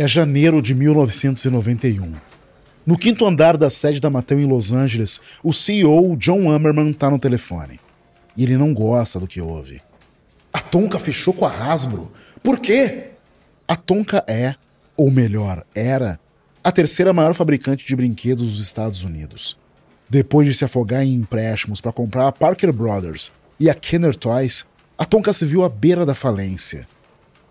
É janeiro de 1991. No quinto andar da sede da Mattel em Los Angeles, o CEO John Ammerman está no telefone. E ele não gosta do que ouve. A Tonka fechou com a Hasbro. Por quê? A Tonka é, ou melhor, era, a terceira maior fabricante de brinquedos dos Estados Unidos. Depois de se afogar em empréstimos para comprar a Parker Brothers e a Kenner Toys, a Tonka se viu à beira da falência.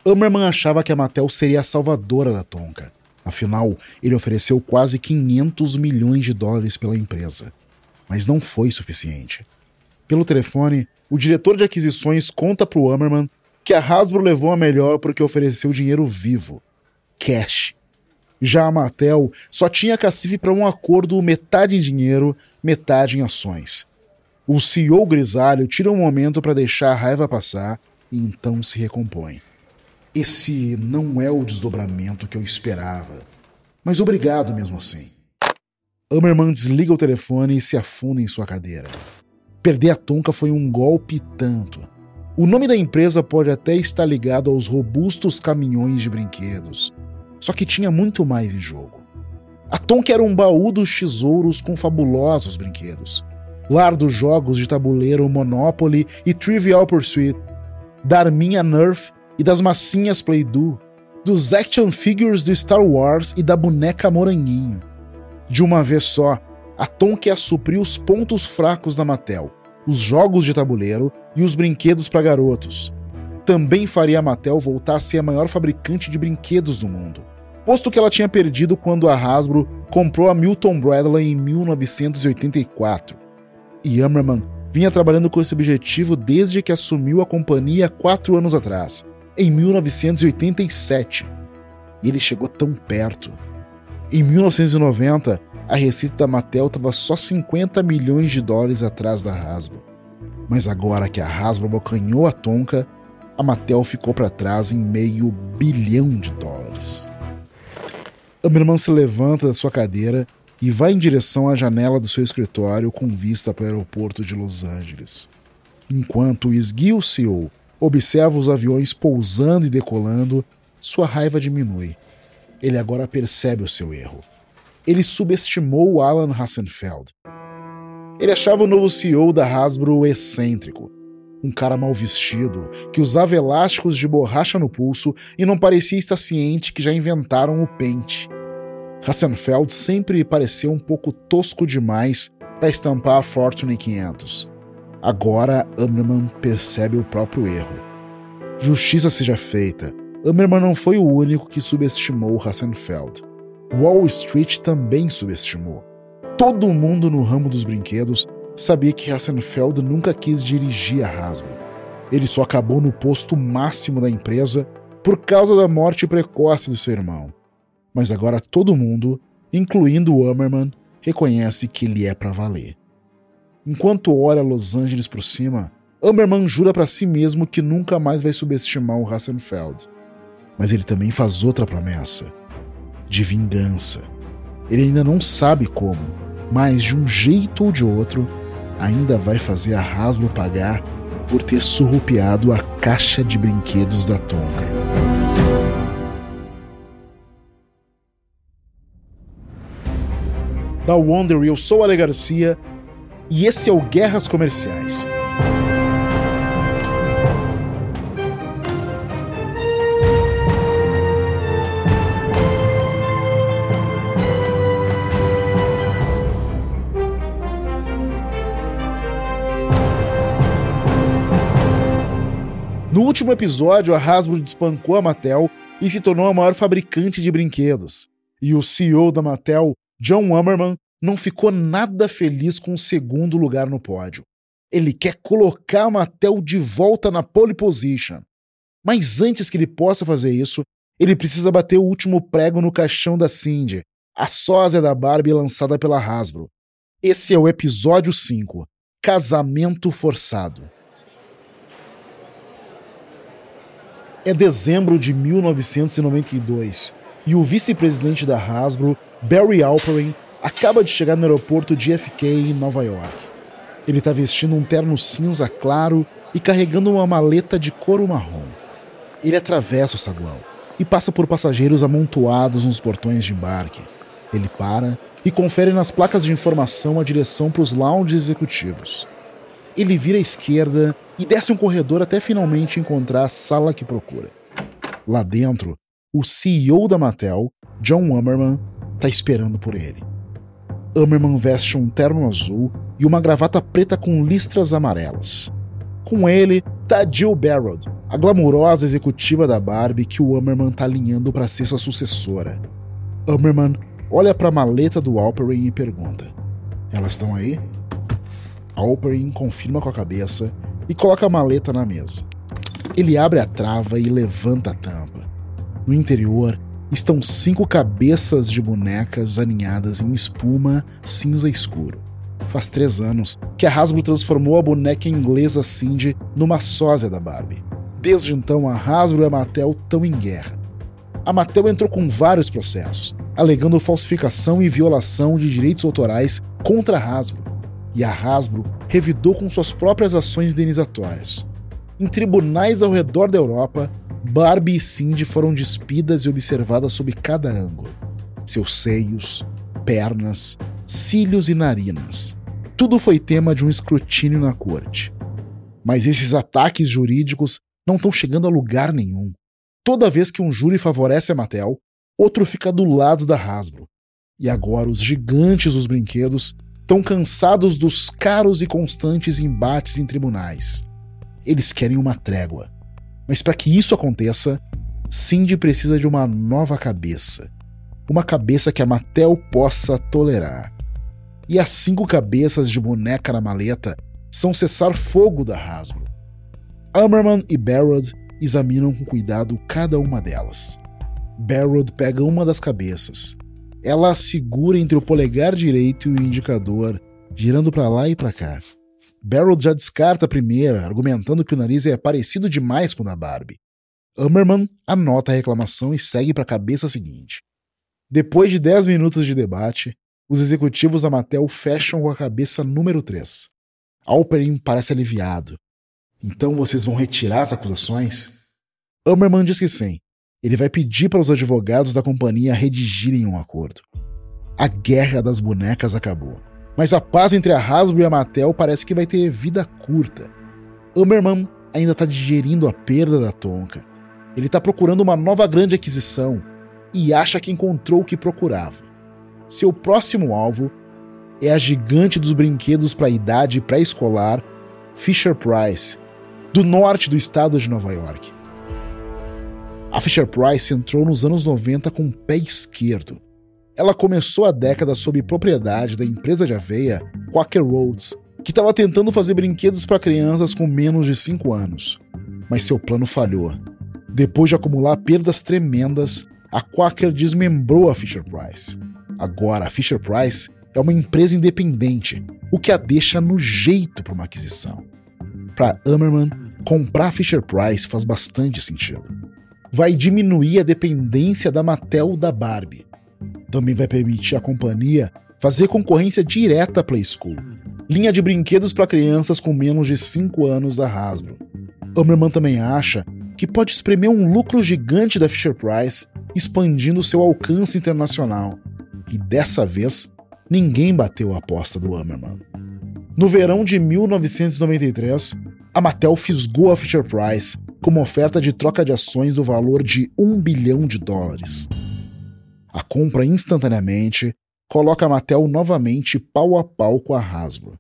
Ammerman achava que a Mattel seria a salvadora da Tonka. Afinal, ele ofereceu quase 500 milhões de dólares pela empresa. Mas não foi suficiente. Pelo telefone, o diretor de aquisições conta para o Ammerman que a Hasbro levou a melhor porque ofereceu dinheiro vivo, cash. Já a Mattel só tinha cacife para um acordo metade em dinheiro, metade em ações. O CEO grisalho tira um momento para deixar a raiva passar e então se recompõe. Esse não é o desdobramento que eu esperava. Mas obrigado mesmo assim. Ammerman desliga o telefone e se afunda em sua cadeira. Perder a Tonka foi um golpe tanto. O nome da empresa pode até estar ligado aos robustos caminhões de brinquedos. Só que tinha muito mais em jogo. A Tonka era um baú dos tesouros com fabulosos brinquedos. Lar dos jogos de tabuleiro Monopoly e Trivial Pursuit. Da arminha Nerf e das massinhas Play-Doh, dos action figures do Star Wars e da boneca Moranguinho. De uma vez só, a Tonka supriu os pontos fracos da Mattel, os jogos de tabuleiro e os brinquedos para garotos. Também faria a Mattel voltar a ser a maior fabricante de brinquedos do mundo, posto que ela tinha perdido quando a Hasbro comprou a Milton Bradley em 1984. E Ammerman vinha trabalhando com esse objetivo desde que assumiu a companhia quatro anos atrás, em 1987. E ele chegou tão perto. Em 1990, a receita da Mattel estava só 50 milhões de dólares atrás da Hasbro. Mas agora que a Hasbro abocanhou a Tonka, a Mattel ficou para trás em meio bilhão de dólares. Ammerman se levanta da sua cadeira e vai em direção à janela do seu escritório com vista para o aeroporto de Los Angeles. Enquanto o CEO observa os aviões pousando e decolando, sua raiva diminui. Ele agora percebe o seu erro. Ele subestimou Alan Hassenfeld. Ele achava o novo CEO da Hasbro excêntrico, um cara mal vestido, que usava elásticos de borracha no pulso e não parecia estar ciente que já inventaram o pente. Hassenfeld sempre pareceu um pouco tosco demais para estampar a Fortune 500. Agora Ammerman percebe o próprio erro. Justiça seja feita. Ammerman não foi o único que subestimou Hassenfeld. Wall Street também subestimou. Todo mundo no ramo dos brinquedos sabia que Hassenfeld nunca quis dirigir a Hasbro. Ele só acabou no posto máximo da empresa por causa da morte precoce do seu irmão. Mas agora todo mundo, incluindo o Ammerman, reconhece que ele é para valer. Enquanto olha Los Angeles por cima, Amberman jura para si mesmo que nunca mais vai subestimar o Hassenfeld. Mas ele também faz outra promessa: de vingança. Ele ainda não sabe como, mas de um jeito ou de outro, ainda vai fazer a Hasbro pagar por ter surrupiado a caixa de brinquedos da Tonka. Da Wonder, eu sou Ale Garcia e esse é o Guerras Comerciais. No último episódio, a Hasbro despancou a Mattel e se tornou a maior fabricante de brinquedos. E o CEO da Mattel, John Ammerman, não ficou nada feliz com o segundo lugar no pódio. Ele quer colocar Mattel de volta na pole position. Mas antes que ele possa fazer isso, ele precisa bater o último prego no caixão da Cindy, a sósia da Barbie lançada pela Hasbro. Esse é o episódio 5 Casamento Forçado. É dezembro de 1992 e o vice-presidente da Hasbro, Barry Alperin, acaba de chegar no aeroporto de JFK em Nova York. Ele está vestindo um terno cinza claro e carregando uma maleta de couro marrom. Ele atravessa o saguão. e passa por passageiros amontoados nos portões de embarque. Ele para e confere nas placas de informação a direção para os lounges executivos. Ele vira à esquerda e desce um corredor até finalmente encontrar a sala que procura. Lá dentro, o CEO da Mattel, John Ummerman, está esperando por ele. Ummerman veste um terno azul e uma gravata preta com listras amarelas. Com ele tá Jill Barrett, a glamurosa executiva da Barbie que o Ummerman tá alinhando para ser sua sucessora. Ummerman olha para a maleta do Alperin e pergunta: Elas estão aí? Alperin confirma com a cabeça e coloca a maleta na mesa. Ele abre a trava e levanta a tampa. No interior estão cinco cabeças de bonecas aninhadas em espuma cinza escuro. Faz três anos que a Hasbro transformou a boneca inglesa Cindy numa sósia da Barbie. Desde então, a Hasbro e a Mattel estão em guerra. A Mattel entrou com vários processos, alegando falsificação e violação de direitos autorais contra a Hasbro, e a Hasbro revidou com suas próprias ações indenizatórias. Em tribunais ao redor da Europa, Barbie e Cindy foram despidas e observadas sob cada ângulo. Seus seios, pernas, cílios e narinas. Tudo foi tema de um escrutínio na corte. Mas esses ataques jurídicos não estão chegando a lugar nenhum. Toda vez que um júri favorece a Mattel, outro fica do lado da Hasbro. E agora os gigantes dos brinquedos estão cansados dos caros e constantes embates em tribunais. Eles querem uma trégua. Mas para que isso aconteça, Cindy precisa de uma nova cabeça. Uma cabeça que a Mattel possa tolerar. E as cinco cabeças de boneca na maleta são cessar-fogo da Hasbro. Ammerman e Barrod examinam com cuidado cada uma delas. Barrod pega uma das cabeças. Ela a segura entre o polegar direito e o indicador, girando para lá e para cá. Barrel já descarta a primeira, argumentando que o nariz é parecido demais com o da Barbie. Hammerman anota a reclamação e segue para a cabeça seguinte. Depois de 10 minutos de debate, os executivos da Mattel fecham com a cabeça número 3. Alperin parece aliviado. Então vocês vão retirar as acusações? Hammerman diz que sim. Ele vai pedir para os advogados da companhia redigirem um acordo. A guerra das bonecas acabou. Mas a paz entre a Hasbro e a Mattel parece que vai ter vida curta. Hammerman ainda está digerindo a perda da Tonka. Ele está procurando uma nova grande aquisição e acha que encontrou o que procurava. Seu próximo alvo é a gigante dos brinquedos para idade pré-escolar Fisher Price, do norte do estado de Nova York. A Fisher Price entrou nos anos 90 com o pé esquerdo ela começou a década sob propriedade da empresa de aveia Quaker Roads, que estava tentando fazer brinquedos para crianças com menos de 5 anos. Mas seu plano falhou. Depois de acumular perdas tremendas, a Quaker desmembrou a Fisher Price. Agora, a Fisher Price é uma empresa independente, o que a deixa no jeito para uma aquisição. Para Ammerman, comprar a Fisher Price faz bastante sentido. Vai diminuir a dependência da Mattel da Barbie, também vai permitir à companhia fazer concorrência direta à Play School, linha de brinquedos para crianças com menos de 5 anos da Hasbro. Hammerman também acha que pode espremer um lucro gigante da Fisher Price, expandindo seu alcance internacional. E dessa vez, ninguém bateu a aposta do Hammerman. No verão de 1993, a Mattel fisgou a Fisher Price com uma oferta de troca de ações do valor de 1 bilhão de dólares. A compra instantaneamente coloca a Mattel novamente pau a pau com a Hasbro.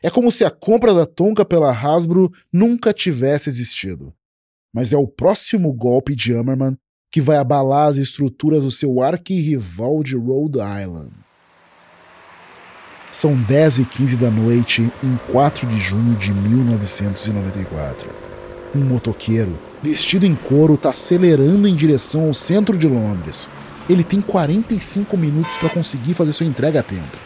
É como se a compra da Tonka pela Hasbro nunca tivesse existido. Mas é o próximo golpe de Hammerman que vai abalar as estruturas do seu arquirrival de Rhode Island. São 10 e 15 da noite em 4 de junho de 1994. Um motoqueiro, vestido em couro, está acelerando em direção ao centro de Londres, ele tem 45 minutos para conseguir fazer sua entrega a tempo.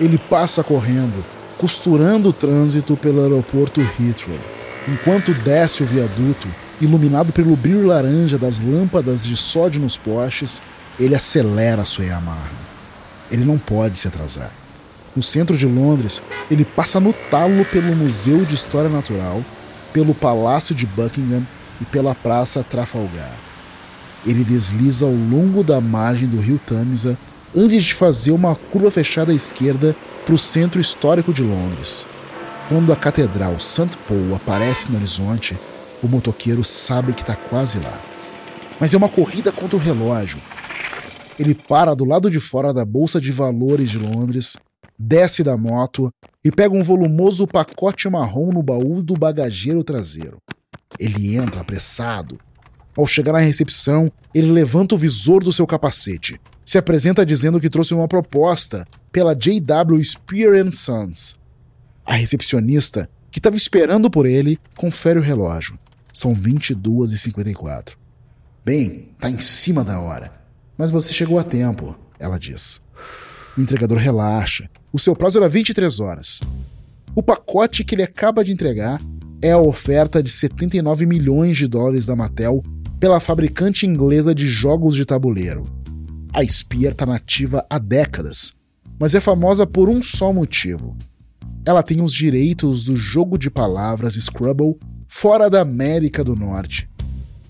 Ele passa correndo, costurando o trânsito pelo aeroporto Heathrow, enquanto desce o viaduto, iluminado pelo brilho laranja das lâmpadas de sódio nos postes, ele acelera sua Yamaha. Ele não pode se atrasar. No centro de Londres, ele passa no talo pelo Museu de História Natural, pelo Palácio de Buckingham e pela Praça Trafalgar. Ele desliza ao longo da margem do rio Tamisa antes de fazer uma curva fechada à esquerda para o centro histórico de Londres. Quando a Catedral St. Paul aparece no horizonte, o motoqueiro sabe que está quase lá. Mas é uma corrida contra o relógio. Ele para do lado de fora da Bolsa de Valores de Londres, desce da moto e pega um volumoso pacote marrom no baú do bagageiro traseiro. Ele entra apressado. Ao chegar na recepção, ele levanta o visor do seu capacete, se apresenta dizendo que trouxe uma proposta pela JW Spear Sons. A recepcionista, que estava esperando por ele, confere o relógio. São 22h54. Bem, tá em cima da hora. Mas você chegou a tempo, ela diz. O entregador relaxa. O seu prazo era 23 horas. O pacote que ele acaba de entregar é a oferta de 79 milhões de dólares da Mattel pela fabricante inglesa de jogos de tabuleiro. A Spear está nativa há décadas, mas é famosa por um só motivo. Ela tem os direitos do jogo de palavras Scrabble fora da América do Norte.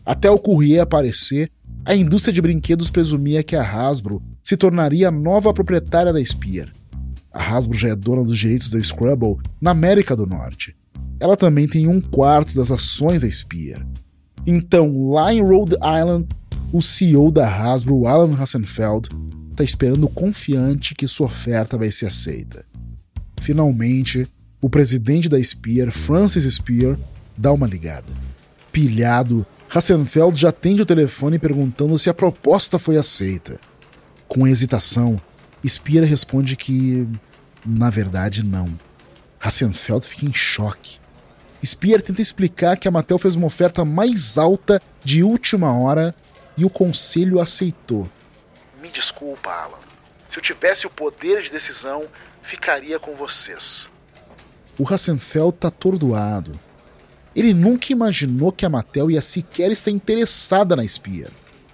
Até o Courrier aparecer, a indústria de brinquedos presumia que a Hasbro se tornaria a nova proprietária da Spear. A Hasbro já é dona dos direitos da Scrabble na América do Norte. Ela também tem um quarto das ações da Spear. Então, lá em Rhode Island, o CEO da Hasbro, Alan Hassenfeld, está esperando confiante que sua oferta vai ser aceita. Finalmente, o presidente da Spear, Francis Spear, dá uma ligada. Pilhado, Hassenfeld já atende o telefone perguntando se a proposta foi aceita. Com hesitação, Spear responde que, na verdade, não. Hassenfeld fica em choque. Spear tenta explicar que a Mattel fez uma oferta mais alta de última hora e o conselho aceitou. Me desculpa, Alan. Se eu tivesse o poder de decisão, ficaria com vocês. O Hassenfeld tá atordoado. Ele nunca imaginou que a Mattel ia sequer estar interessada na Spear.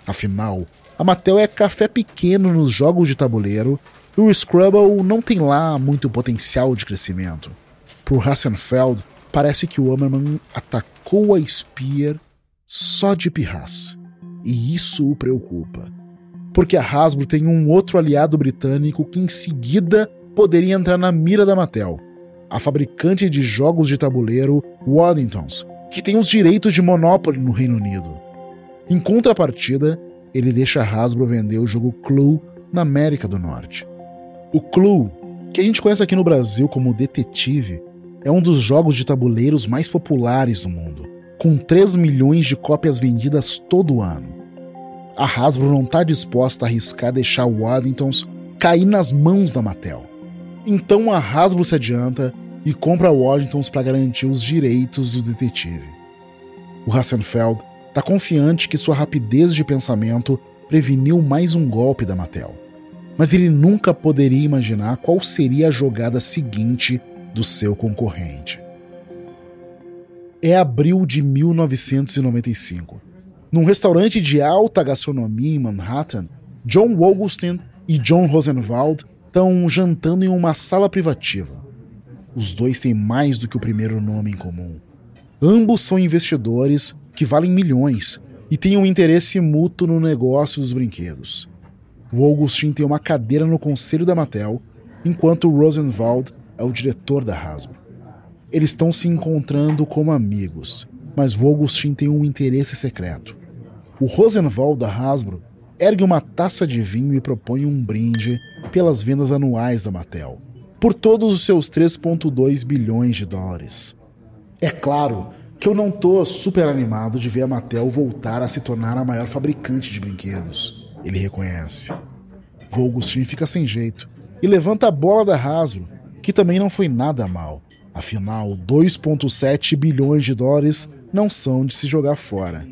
Afinal, a Mattel é café pequeno nos jogos de tabuleiro e o Scrabble não tem lá muito potencial de crescimento. Por Hassenfeld, parece que o Hammerman atacou a Spear só de pirraça. E isso o preocupa. Porque a Hasbro tem um outro aliado britânico que em seguida poderia entrar na mira da Mattel, a fabricante de jogos de tabuleiro Waddingtons, que tem os direitos de Monopoly no Reino Unido. Em contrapartida, ele deixa a Hasbro vender o jogo Clue na América do Norte. O Clue, que a gente conhece aqui no Brasil como Detetive, é um dos jogos de tabuleiros mais populares do mundo com 3 milhões de cópias vendidas todo ano. A Hasbro não está disposta a arriscar deixar o Waddingtons cair nas mãos da Mattel. Então a Hasbro se adianta e compra o Waddingtons para garantir os direitos do detetive. O Hassenfeld está confiante que sua rapidez de pensamento preveniu mais um golpe da Mattel. Mas ele nunca poderia imaginar qual seria a jogada seguinte do seu concorrente é abril de 1995. Num restaurante de alta gastronomia em Manhattan, John Augustin e John Rosenwald estão jantando em uma sala privativa. Os dois têm mais do que o primeiro nome em comum. Ambos são investidores que valem milhões e têm um interesse mútuo no negócio dos brinquedos. O Augustin tem uma cadeira no conselho da Mattel, enquanto o Rosenwald é o diretor da Hasbro. Eles estão se encontrando como amigos, mas Vogelstin tem um interesse secreto. O Rosenwald da Hasbro ergue uma taça de vinho e propõe um brinde pelas vendas anuais da Mattel, por todos os seus 3,2 bilhões de dólares. É claro que eu não tô super animado de ver a Mattel voltar a se tornar a maior fabricante de brinquedos, ele reconhece. Vogelstin fica sem jeito e levanta a bola da Hasbro, que também não foi nada mal. Afinal, 2,7 bilhões de dólares não são de se jogar fora.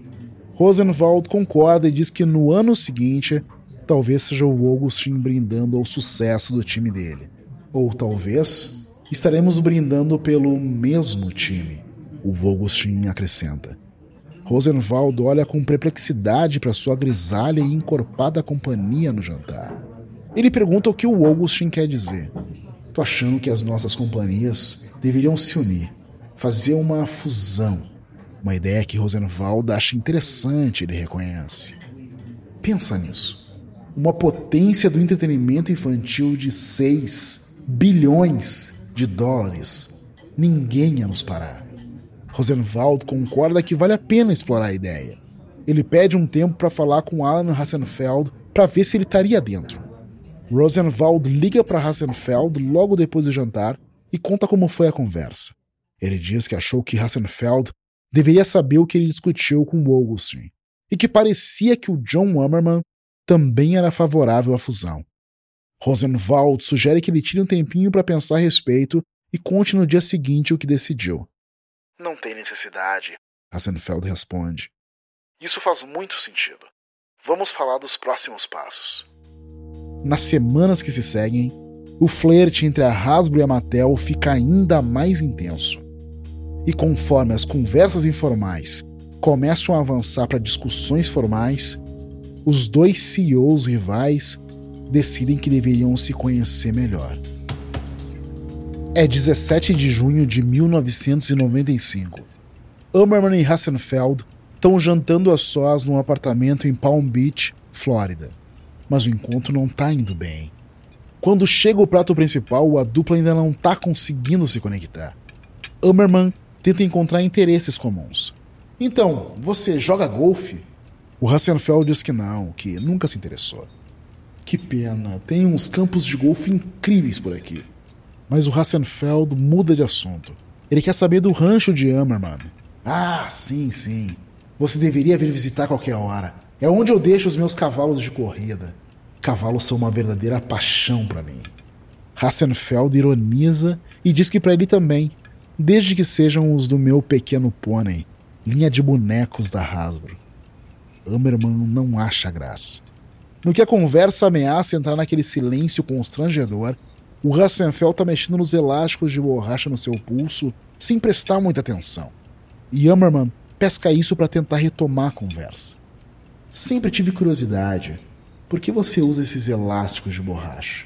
Rosenwald concorda e diz que no ano seguinte talvez seja o Augustin brindando ao sucesso do time dele. Ou talvez estaremos brindando pelo mesmo time, o Augustin acrescenta. Rosenwald olha com perplexidade para sua grisalha e encorpada companhia no jantar. Ele pergunta o que o Augustin quer dizer. Tô achando que as nossas companhias deveriam se unir, fazer uma fusão. Uma ideia que Rosenwald acha interessante, ele reconhece. Pensa nisso. Uma potência do entretenimento infantil de 6 bilhões de dólares. Ninguém ia nos parar. Rosenwald concorda que vale a pena explorar a ideia. Ele pede um tempo para falar com Alan Hassenfeld para ver se ele estaria dentro. Rosenwald liga para Hassenfeld logo depois do jantar e conta como foi a conversa. Ele diz que achou que Hassenfeld deveria saber o que ele discutiu com Augustin e que parecia que o John Hammerman também era favorável à fusão. Rosenwald sugere que ele tire um tempinho para pensar a respeito e conte no dia seguinte o que decidiu. Não tem necessidade, Hassenfeld responde. Isso faz muito sentido. Vamos falar dos próximos passos. Nas semanas que se seguem, o flerte entre a Hasbro e a Mattel fica ainda mais intenso. E conforme as conversas informais começam a avançar para discussões formais, os dois CEOs rivais decidem que deveriam se conhecer melhor. É 17 de junho de 1995. Ammerman e Hassenfeld estão jantando a sós num apartamento em Palm Beach, Flórida. Mas o encontro não está indo bem. Quando chega o prato principal, a dupla ainda não está conseguindo se conectar. Ammerman tenta encontrar interesses comuns. Então, você joga golfe? O Hassenfeld diz que não, que nunca se interessou. Que pena, tem uns campos de golfe incríveis por aqui. Mas o Hassenfeld muda de assunto. Ele quer saber do rancho de Ammerman. Ah, sim, sim. Você deveria vir visitar qualquer hora. É onde eu deixo os meus cavalos de corrida. Cavalos são uma verdadeira paixão para mim. Hassenfeld ironiza e diz que para ele também, desde que sejam os do meu pequeno pônei, linha de bonecos da Hasbro. Ammerman não acha graça. No que a conversa ameaça entrar naquele silêncio constrangedor, o Hassenfeld está mexendo nos elásticos de borracha no seu pulso sem prestar muita atenção. E Ammerman pesca isso para tentar retomar a conversa. Sempre tive curiosidade. Por que você usa esses elásticos de borracha?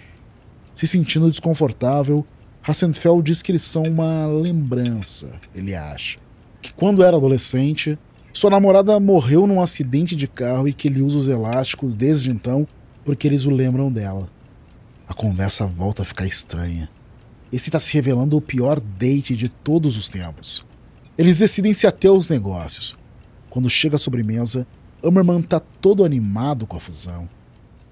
Se sentindo desconfortável, Hassenfeld diz que eles são uma lembrança, ele acha. Que quando era adolescente, sua namorada morreu num acidente de carro e que ele usa os elásticos desde então porque eles o lembram dela. A conversa volta a ficar estranha. Esse está se revelando o pior date de todos os tempos. Eles decidem se ater aos negócios. Quando chega a sobremesa, Ammerman está todo animado com a fusão.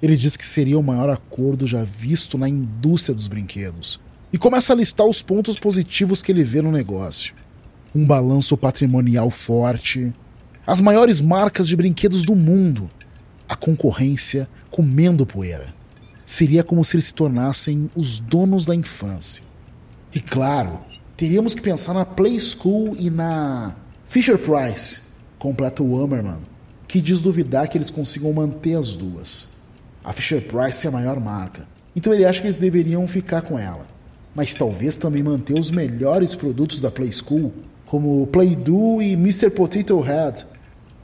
Ele diz que seria o maior acordo já visto na indústria dos brinquedos e começa a listar os pontos positivos que ele vê no negócio. Um balanço patrimonial forte, as maiores marcas de brinquedos do mundo, a concorrência comendo poeira. Seria como se eles se tornassem os donos da infância. E claro, teríamos que pensar na Play School e na Fisher Price, completa o Hammerman, que diz duvidar que eles consigam manter as duas. A Fisher Price é a maior marca, então ele acha que eles deveriam ficar com ela mas talvez também manter os melhores produtos da Play School, como Play-Doh e Mr. Potato Head.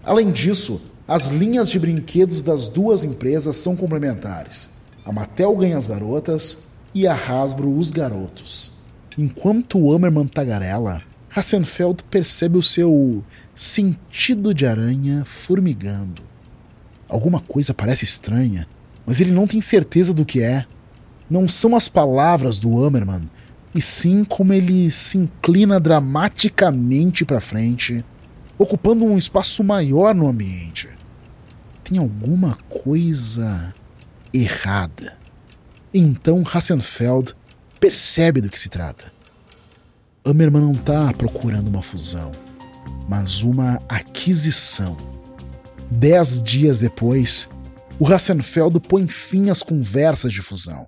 Além disso, as linhas de brinquedos das duas empresas são complementares. A Mattel ganha as garotas e a Hasbro os garotos. Enquanto o Hammerman tagarela, Hassenfeld percebe o seu sentido de aranha formigando. Alguma coisa parece estranha, mas ele não tem certeza do que é não são as palavras do Hammerman, e sim como ele se inclina dramaticamente para frente, ocupando um espaço maior no ambiente. Tem alguma coisa errada. Então Hassenfeld percebe do que se trata. Hammerman não está procurando uma fusão, mas uma aquisição. Dez dias depois, o Hassenfeld põe fim às conversas de fusão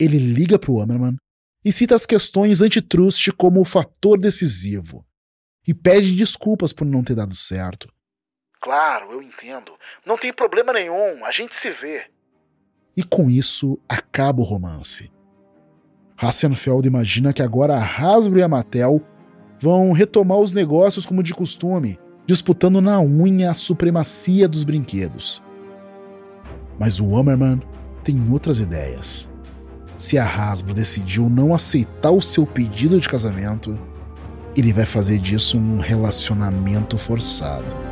ele liga para o Hammerman e cita as questões antitrust como o fator decisivo e pede desculpas por não ter dado certo. Claro, eu entendo. Não tem problema nenhum, a gente se vê. E com isso acaba o romance. Hassenfeld imagina que agora a Hasbro e a Mattel vão retomar os negócios como de costume, disputando na unha a supremacia dos brinquedos. Mas o Hammerman tem outras ideias. Se a Hasbro decidiu não aceitar o seu pedido de casamento, ele vai fazer disso um relacionamento forçado.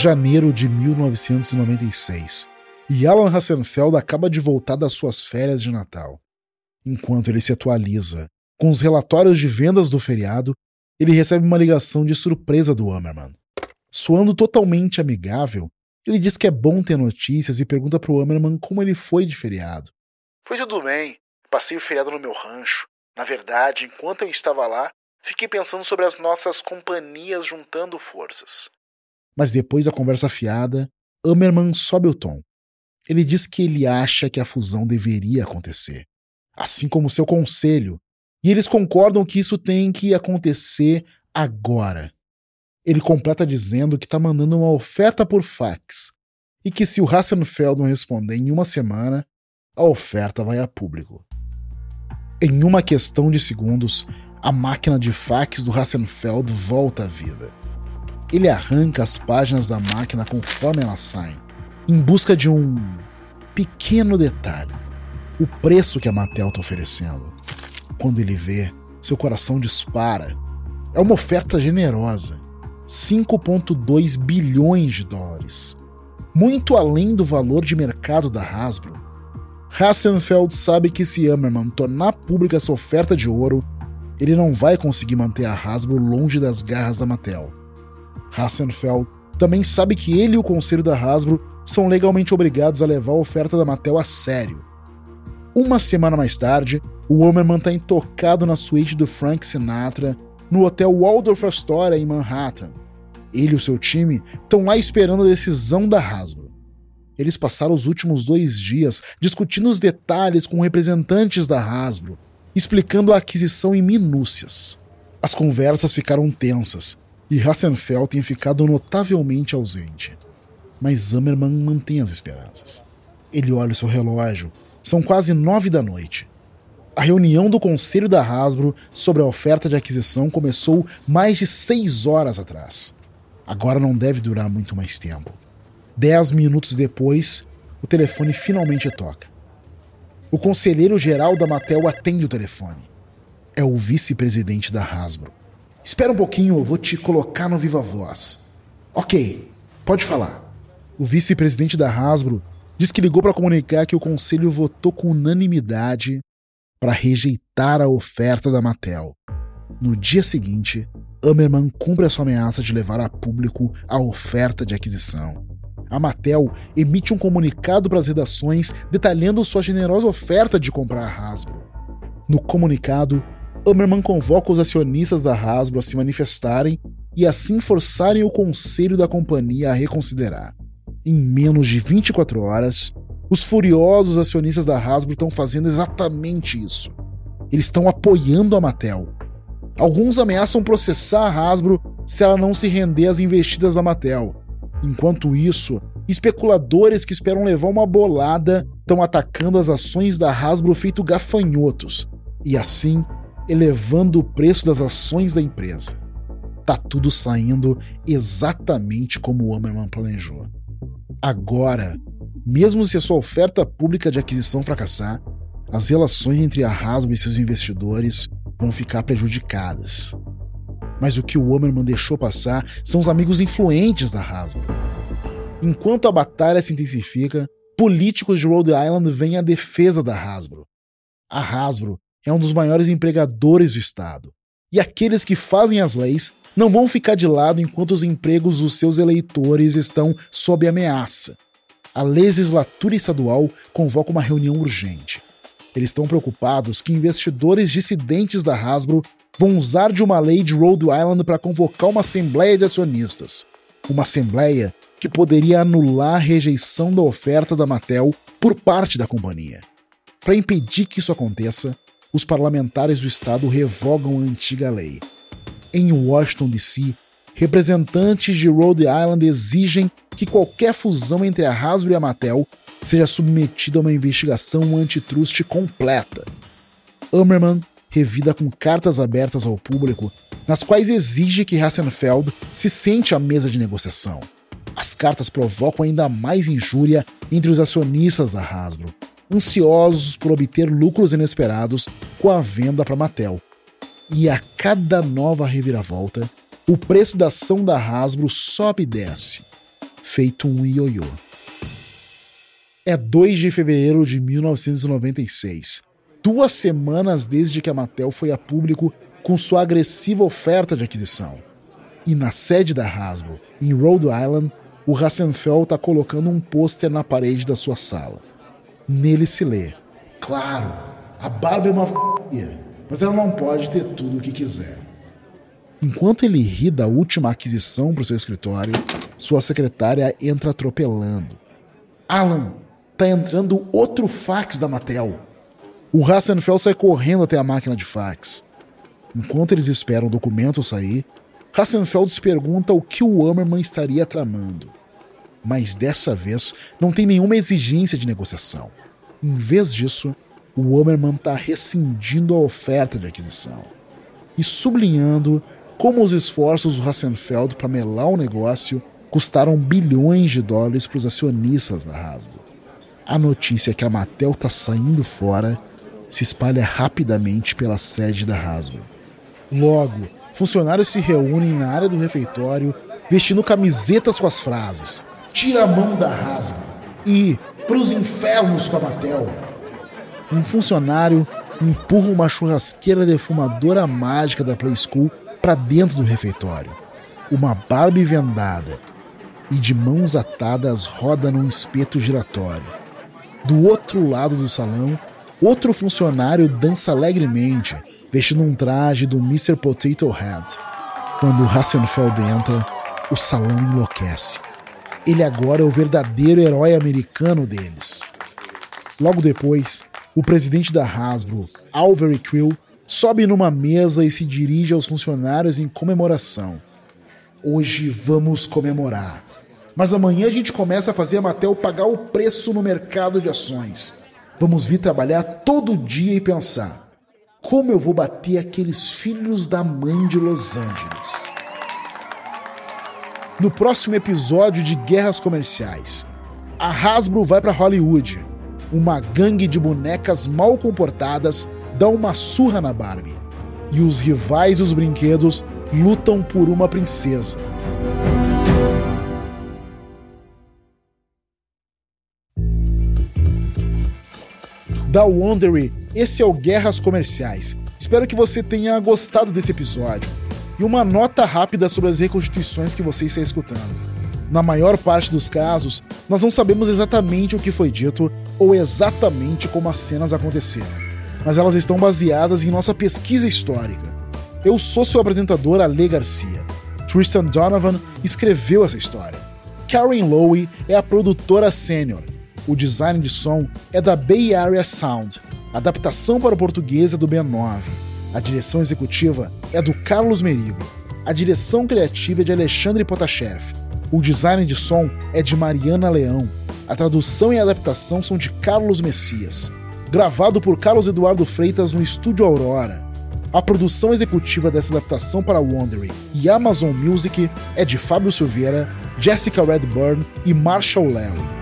Janeiro de 1996 e Alan Hassenfeld acaba de voltar das suas férias de Natal. Enquanto ele se atualiza com os relatórios de vendas do feriado, ele recebe uma ligação de surpresa do Hammerman. Soando totalmente amigável, ele diz que é bom ter notícias e pergunta pro Hammerman como ele foi de feriado. Foi tudo bem. Passei o feriado no meu rancho. Na verdade, enquanto eu estava lá, fiquei pensando sobre as nossas companhias juntando forças mas depois da conversa fiada, Hammerman sobe o tom. Ele diz que ele acha que a fusão deveria acontecer, assim como seu conselho, e eles concordam que isso tem que acontecer agora. Ele completa dizendo que está mandando uma oferta por fax e que se o Hassenfeld não responder em uma semana, a oferta vai a público. Em uma questão de segundos, a máquina de fax do Hassenfeld volta à vida ele arranca as páginas da máquina conforme elas saem, em busca de um pequeno detalhe: o preço que a Mattel está oferecendo. Quando ele vê, seu coração dispara. É uma oferta generosa: 5,2 bilhões de dólares. Muito além do valor de mercado da Hasbro. Hassenfeld sabe que se Hammerman tornar pública essa oferta de ouro, ele não vai conseguir manter a Hasbro longe das garras da Mattel. Hassenfeld também sabe que ele e o conselho da Hasbro são legalmente obrigados a levar a oferta da Mattel a sério. Uma semana mais tarde, o Homerman está intocado na suíte do Frank Sinatra no hotel Waldorf Astoria em Manhattan. Ele e o seu time estão lá esperando a decisão da Hasbro. Eles passaram os últimos dois dias discutindo os detalhes com representantes da Hasbro, explicando a aquisição em minúcias. As conversas ficaram tensas e Hassenfeld tem ficado notavelmente ausente. Mas Zammerman mantém as esperanças. Ele olha o seu relógio. São quase nove da noite. A reunião do conselho da Hasbro sobre a oferta de aquisição começou mais de seis horas atrás. Agora não deve durar muito mais tempo. Dez minutos depois, o telefone finalmente toca. O conselheiro geral da Mattel atende o telefone. É o vice-presidente da Hasbro. Espera um pouquinho, eu vou te colocar no Viva Voz. Ok, pode falar. O vice-presidente da Hasbro diz que ligou para comunicar que o conselho votou com unanimidade para rejeitar a oferta da Mattel. No dia seguinte, Hammerman cumpre a sua ameaça de levar a público a oferta de aquisição. A Mattel emite um comunicado para as redações detalhando sua generosa oferta de comprar a Hasbro. No comunicado, Hammerman convoca os acionistas da Hasbro a se manifestarem e assim forçarem o conselho da companhia a reconsiderar. Em menos de 24 horas, os furiosos acionistas da Hasbro estão fazendo exatamente isso. Eles estão apoiando a Mattel. Alguns ameaçam processar a Hasbro se ela não se render às investidas da Mattel. Enquanto isso, especuladores que esperam levar uma bolada estão atacando as ações da Hasbro feito gafanhotos. E assim, elevando o preço das ações da empresa. Tá tudo saindo exatamente como o Hammerman planejou. Agora, mesmo se a sua oferta pública de aquisição fracassar, as relações entre a Hasbro e seus investidores vão ficar prejudicadas. Mas o que o Hammerman deixou passar são os amigos influentes da Hasbro. Enquanto a batalha se intensifica, políticos de Rhode Island vêm à defesa da Hasbro. A Hasbro é um dos maiores empregadores do Estado. E aqueles que fazem as leis não vão ficar de lado enquanto os empregos dos seus eleitores estão sob ameaça. A legislatura estadual convoca uma reunião urgente. Eles estão preocupados que investidores dissidentes da Hasbro vão usar de uma lei de Rhode Island para convocar uma assembleia de acionistas. Uma assembleia que poderia anular a rejeição da oferta da Mattel por parte da companhia. Para impedir que isso aconteça, os parlamentares do estado revogam a antiga lei. Em Washington, D.C., representantes de Rhode Island exigem que qualquer fusão entre a Hasbro e a Mattel seja submetida a uma investigação antitrust completa. Hammerman revida com cartas abertas ao público, nas quais exige que Hassenfeld se sente à mesa de negociação. As cartas provocam ainda mais injúria entre os acionistas da Hasbro, ansiosos por obter lucros inesperados com a venda para Mattel. E a cada nova reviravolta, o preço da ação da Hasbro sobe e desce. feito um ioiô. É 2 de fevereiro de 1996, duas semanas desde que a Mattel foi a público com sua agressiva oferta de aquisição. E na sede da Hasbro, em Rhode Island, o Hassenfeld está colocando um pôster na parede da sua sala. Nele se lê: Claro, a Barbie é uma f***, mas ela não pode ter tudo o que quiser. Enquanto ele ri da última aquisição para o seu escritório, sua secretária entra atropelando. Alan, tá entrando outro fax da Mattel. O Hassenfeld sai correndo até a máquina de fax. Enquanto eles esperam o documento sair, Hassenfeld se pergunta o que o Hammerman estaria tramando. Mas dessa vez não tem nenhuma exigência de negociação. Em vez disso, o Hammerman está rescindindo a oferta de aquisição e sublinhando como os esforços do Hassenfeld para melar o negócio custaram bilhões de dólares para os acionistas da Hasbro. A notícia que a Mattel está saindo fora se espalha rapidamente pela sede da Hasbro. Logo, funcionários se reúnem na área do refeitório vestindo camisetas com as frases Tira a mão da Hasbro e Pros infernos com a Mattel. Um funcionário empurra uma churrasqueira defumadora mágica da Play School para dentro do refeitório. Uma Barbie vendada e de mãos atadas roda num espeto giratório. Do outro lado do salão, outro funcionário dança alegremente, vestindo um traje do Mr. Potato Head. Quando Hassenfeld entra, o salão enlouquece. Ele agora é o verdadeiro herói americano deles. Logo depois, o presidente da Hasbro, Alvery Quill, sobe numa mesa e se dirige aos funcionários em comemoração. Hoje vamos comemorar. Mas amanhã a gente começa a fazer a Mattel pagar o preço no mercado de ações. Vamos vir trabalhar todo dia e pensar: como eu vou bater aqueles filhos da mãe de Los Angeles? No próximo episódio de Guerras Comerciais, a Hasbro vai para Hollywood. Uma gangue de bonecas mal comportadas dá uma surra na Barbie. E os rivais dos brinquedos lutam por uma princesa. Da Wondery, esse é o Guerras Comerciais. Espero que você tenha gostado desse episódio. E uma nota rápida sobre as reconstituições que você está escutando. Na maior parte dos casos, nós não sabemos exatamente o que foi dito ou exatamente como as cenas aconteceram, mas elas estão baseadas em nossa pesquisa histórica. Eu sou seu apresentador, Ale Garcia. Tristan Donovan escreveu essa história. Karen Lowe é a produtora sênior. O design de som é da Bay Area Sound. Adaptação para o português é do B9. A direção executiva é do Carlos Merigo. A direção criativa é de Alexandre Potashev. O design de som é de Mariana Leão. A tradução e adaptação são de Carlos Messias. Gravado por Carlos Eduardo Freitas no Estúdio Aurora. A produção executiva dessa adaptação para Wondery e Amazon Music é de Fábio Silveira, Jessica Redburn e Marshall Larry.